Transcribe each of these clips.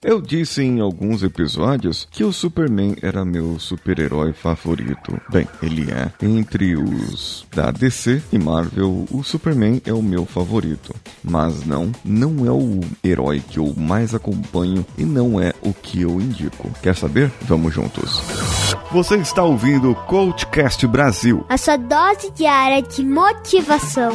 Eu disse em alguns episódios que o Superman era meu super-herói favorito. Bem, ele é. Entre os da DC e Marvel, o Superman é o meu favorito. Mas não, não é o herói que eu mais acompanho e não é o que eu indico. Quer saber? Vamos juntos. Você está ouvindo o Coachcast Brasil. A sua dose diária de motivação.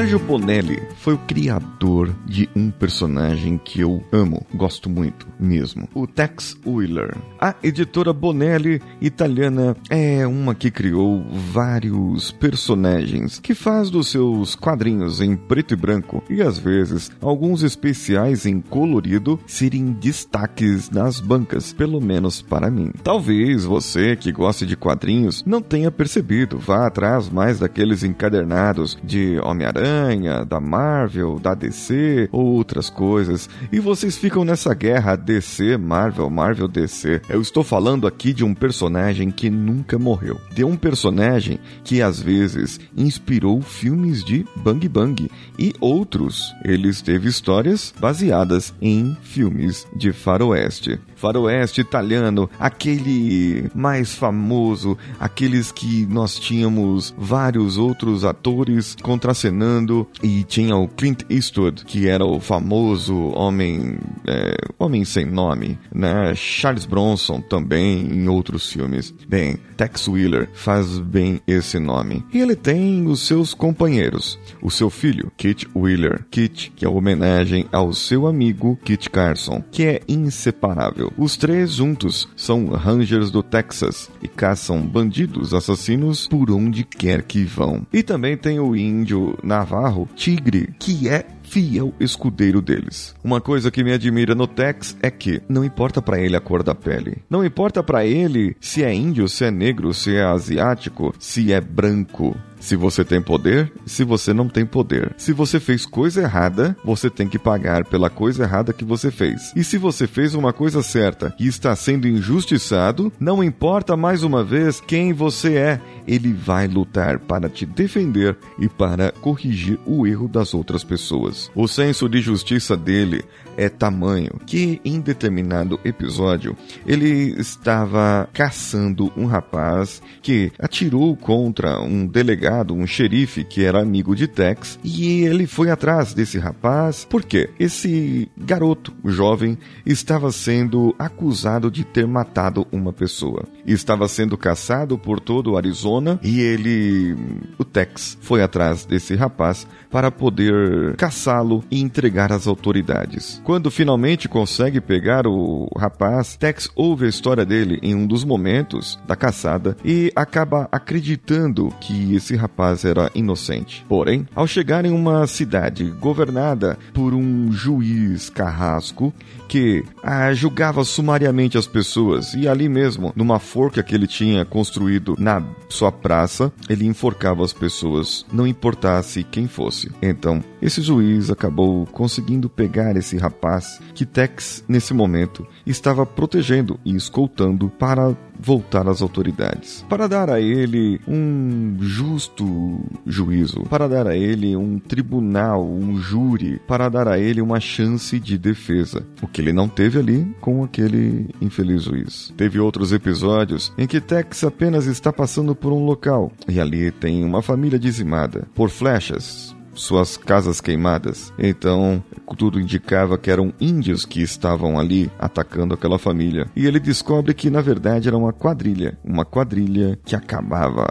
Sérgio Bonelli foi o criador de um personagem que eu amo, gosto muito mesmo, o Tex Wheeler. A editora Bonelli italiana é uma que criou vários personagens que faz dos seus quadrinhos em preto e branco e às vezes alguns especiais em colorido serem destaques nas bancas, pelo menos para mim. Talvez você que goste de quadrinhos não tenha percebido, vá atrás mais daqueles encadernados de Homem-Aranha Homem-Aranha, da Marvel, da DC, outras coisas. E vocês ficam nessa guerra DC, Marvel, Marvel, DC. Eu estou falando aqui de um personagem que nunca morreu. De um personagem que às vezes inspirou filmes de Bang Bang e outros. Ele teve histórias baseadas em filmes de faroeste faroeste italiano, aquele mais famoso, aqueles que nós tínhamos vários outros atores contracenando e tinha o Clint Eastwood, que era o famoso homem, é, homem sem nome, né? Charles Bronson também em outros filmes. Bem, Tex Wheeler faz bem esse nome. E ele tem os seus companheiros, o seu filho, Kit Wheeler. Kit, que é homenagem ao seu amigo Kit Carson, que é inseparável. Os três juntos são Rangers do Texas e caçam bandidos assassinos por onde quer que vão. E também tem o índio navarro Tigre, que é fiel escudeiro deles. Uma coisa que me admira no Tex é que não importa para ele a cor da pele. Não importa para ele se é índio, se é negro, se é asiático, se é branco. Se você tem poder, se você não tem poder. Se você fez coisa errada, você tem que pagar pela coisa errada que você fez. E se você fez uma coisa certa e está sendo injustiçado, não importa mais uma vez quem você é, ele vai lutar para te defender e para corrigir o erro das outras pessoas. O senso de justiça dele é tamanho que em determinado episódio ele estava caçando um rapaz que atirou contra um delegado, um xerife que era amigo de Tex, e ele foi atrás desse rapaz. Porque esse garoto jovem estava sendo acusado de ter matado uma pessoa. Estava sendo caçado por todo o Arizona e ele, o Tex, foi atrás desse rapaz para poder caçá-lo e entregar às autoridades. Quando finalmente consegue pegar o rapaz, Tex ouve a história dele em um dos momentos da caçada e acaba acreditando que esse rapaz era inocente. Porém, ao chegar em uma cidade governada por um juiz carrasco que ah, julgava sumariamente as pessoas e ali mesmo, numa forca que ele tinha construído na sua praça, ele enforcava as pessoas, não importasse quem fosse. Então, esse juiz acabou conseguindo pegar esse rapaz que Tex, nesse momento, estava protegendo e escoltando para voltar às autoridades, para dar a ele um justo juízo, para dar a ele um tribunal, um júri, para dar a ele uma chance de defesa, o que ele não teve ali com aquele infeliz juiz. Teve outros episódios em que Tex apenas está passando por um local e ali tem uma família dizimada por flechas, suas casas queimadas. Então, tudo indicava que eram índios que estavam ali atacando aquela família. E ele descobre que na verdade era uma quadrilha, uma quadrilha que acabava,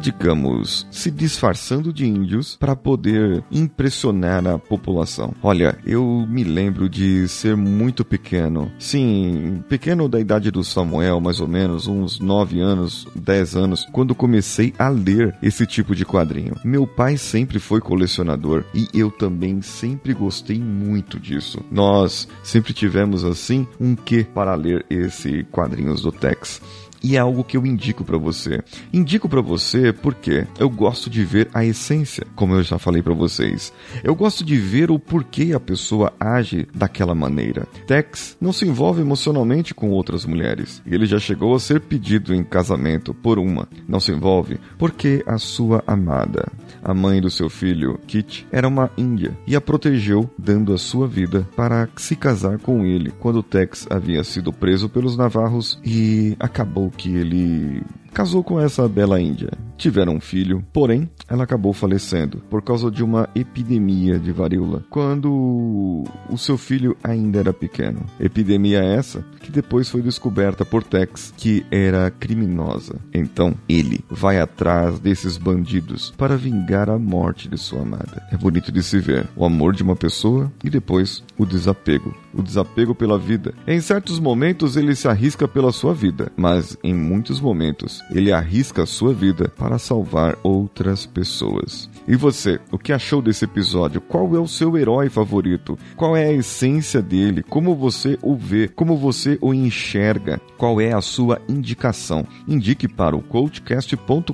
digamos, se disfarçando de índios para poder impressionar a população. Olha, eu me lembro de ser muito pequeno. Sim, pequeno da idade do Samuel, mais ou menos, uns 9 anos, 10 anos, quando comecei a ler esse tipo de quadrinho. Meu pai sempre foi colecionador e eu também sempre gostei muito disso. Nós sempre tivemos assim um quê para ler esse quadrinhos do Tex. E é algo que eu indico para você. Indico para você porque eu gosto de ver a essência, como eu já falei para vocês. Eu gosto de ver o porquê a pessoa age daquela maneira. Tex não se envolve emocionalmente com outras mulheres. Ele já chegou a ser pedido em casamento por uma. Não se envolve porque a sua amada, a mãe do seu filho, Kit, era uma índia e a protegeu, dando a sua vida para se casar com ele quando Tex havia sido preso pelos navarros e acabou que ele casou com essa bela índia. Tiveram um filho, porém, ela acabou falecendo por causa de uma epidemia de varíola, quando o seu filho ainda era pequeno. Epidemia essa que depois foi descoberta por Tex que era criminosa. Então, ele vai atrás desses bandidos para vingar a morte de sua amada. É bonito de se ver o amor de uma pessoa e depois o desapego. O desapego pela vida. Em certos momentos ele se arrisca pela sua vida, mas em muitos momentos ele arrisca a sua vida para salvar outras pessoas. E você, o que achou desse episódio? Qual é o seu herói favorito? Qual é a essência dele? Como você o vê? Como você o enxerga? Qual é a sua indicação? Indique para o coachcast.com.br.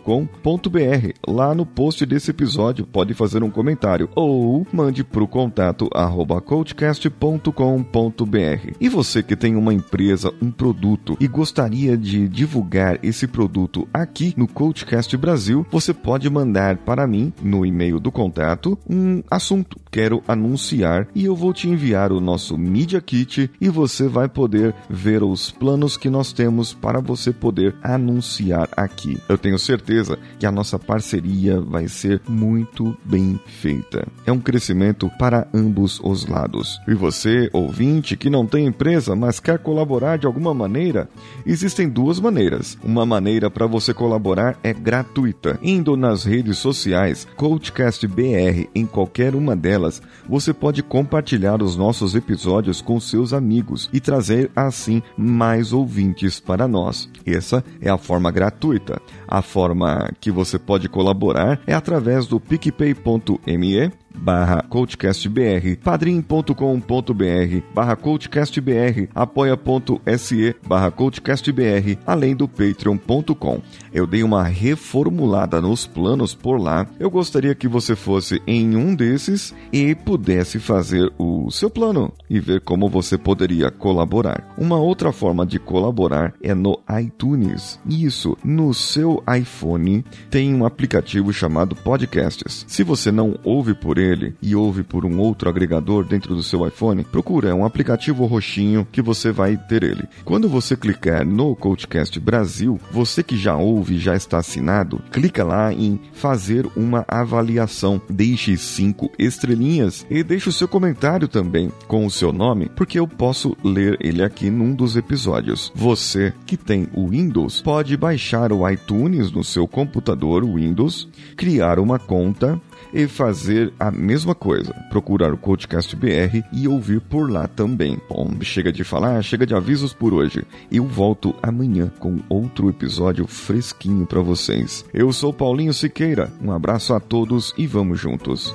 Lá no post desse episódio, pode fazer um comentário ou mande para o contato arroba coachcast.com.br. E você que tem uma empresa, um produto e gostaria de divulgar esse produto aqui no Coachcast Brasil, você pode mandar para mim no e-mail do contato um assunto. Quero anunciar e eu vou te enviar o nosso Media Kit e você vai poder ver os planos que nós temos para você poder anunciar aqui. Eu tenho certeza que a nossa parceria vai ser muito bem feita. É um crescimento para ambos os lados. E você, ouvinte, que não tem empresa, mas quer colaborar de alguma maneira, existem duas maneiras. Uma maneira para você colaborar é gratuita, indo nas redes sociais Coachcast BR em qualquer uma delas, você pode compartilhar os nossos episódios com seus amigos e trazer assim mais ouvintes para nós. Essa é a forma gratuita. A forma que você pode colaborar é através do picpay.me barra coachcastbr, padrim.com.br barra coachcastbr, apoia.se barra coachcastbr, além do patreon.com. Eu dei uma reformulada nos planos por lá. Eu gostaria que você fosse em um desses e pudesse fazer o seu plano e ver como você poderia colaborar. Uma outra forma de colaborar é no iTunes. Isso, no seu iPhone tem um aplicativo chamado Podcasts. Se você não ouve por ele e ouve por um outro agregador dentro do seu iPhone, procura, é um aplicativo roxinho que você vai ter ele. Quando você clicar no Coachcast Brasil, você que já ouve, já está assinado, clica lá em fazer uma avaliação. Deixe cinco estrelinhas e deixe o seu comentário também com o seu nome, porque eu posso ler ele aqui num dos episódios. Você que tem o Windows pode baixar o iTunes no seu computador Windows, criar uma conta e fazer a mesma coisa. Procurar o Coachcast BR e ouvir por lá também. Bom, chega de falar, chega de avisos por hoje. Eu volto amanhã com outro episódio fresquinho para vocês. Eu sou Paulinho Siqueira. Um abraço a todos e vamos juntos.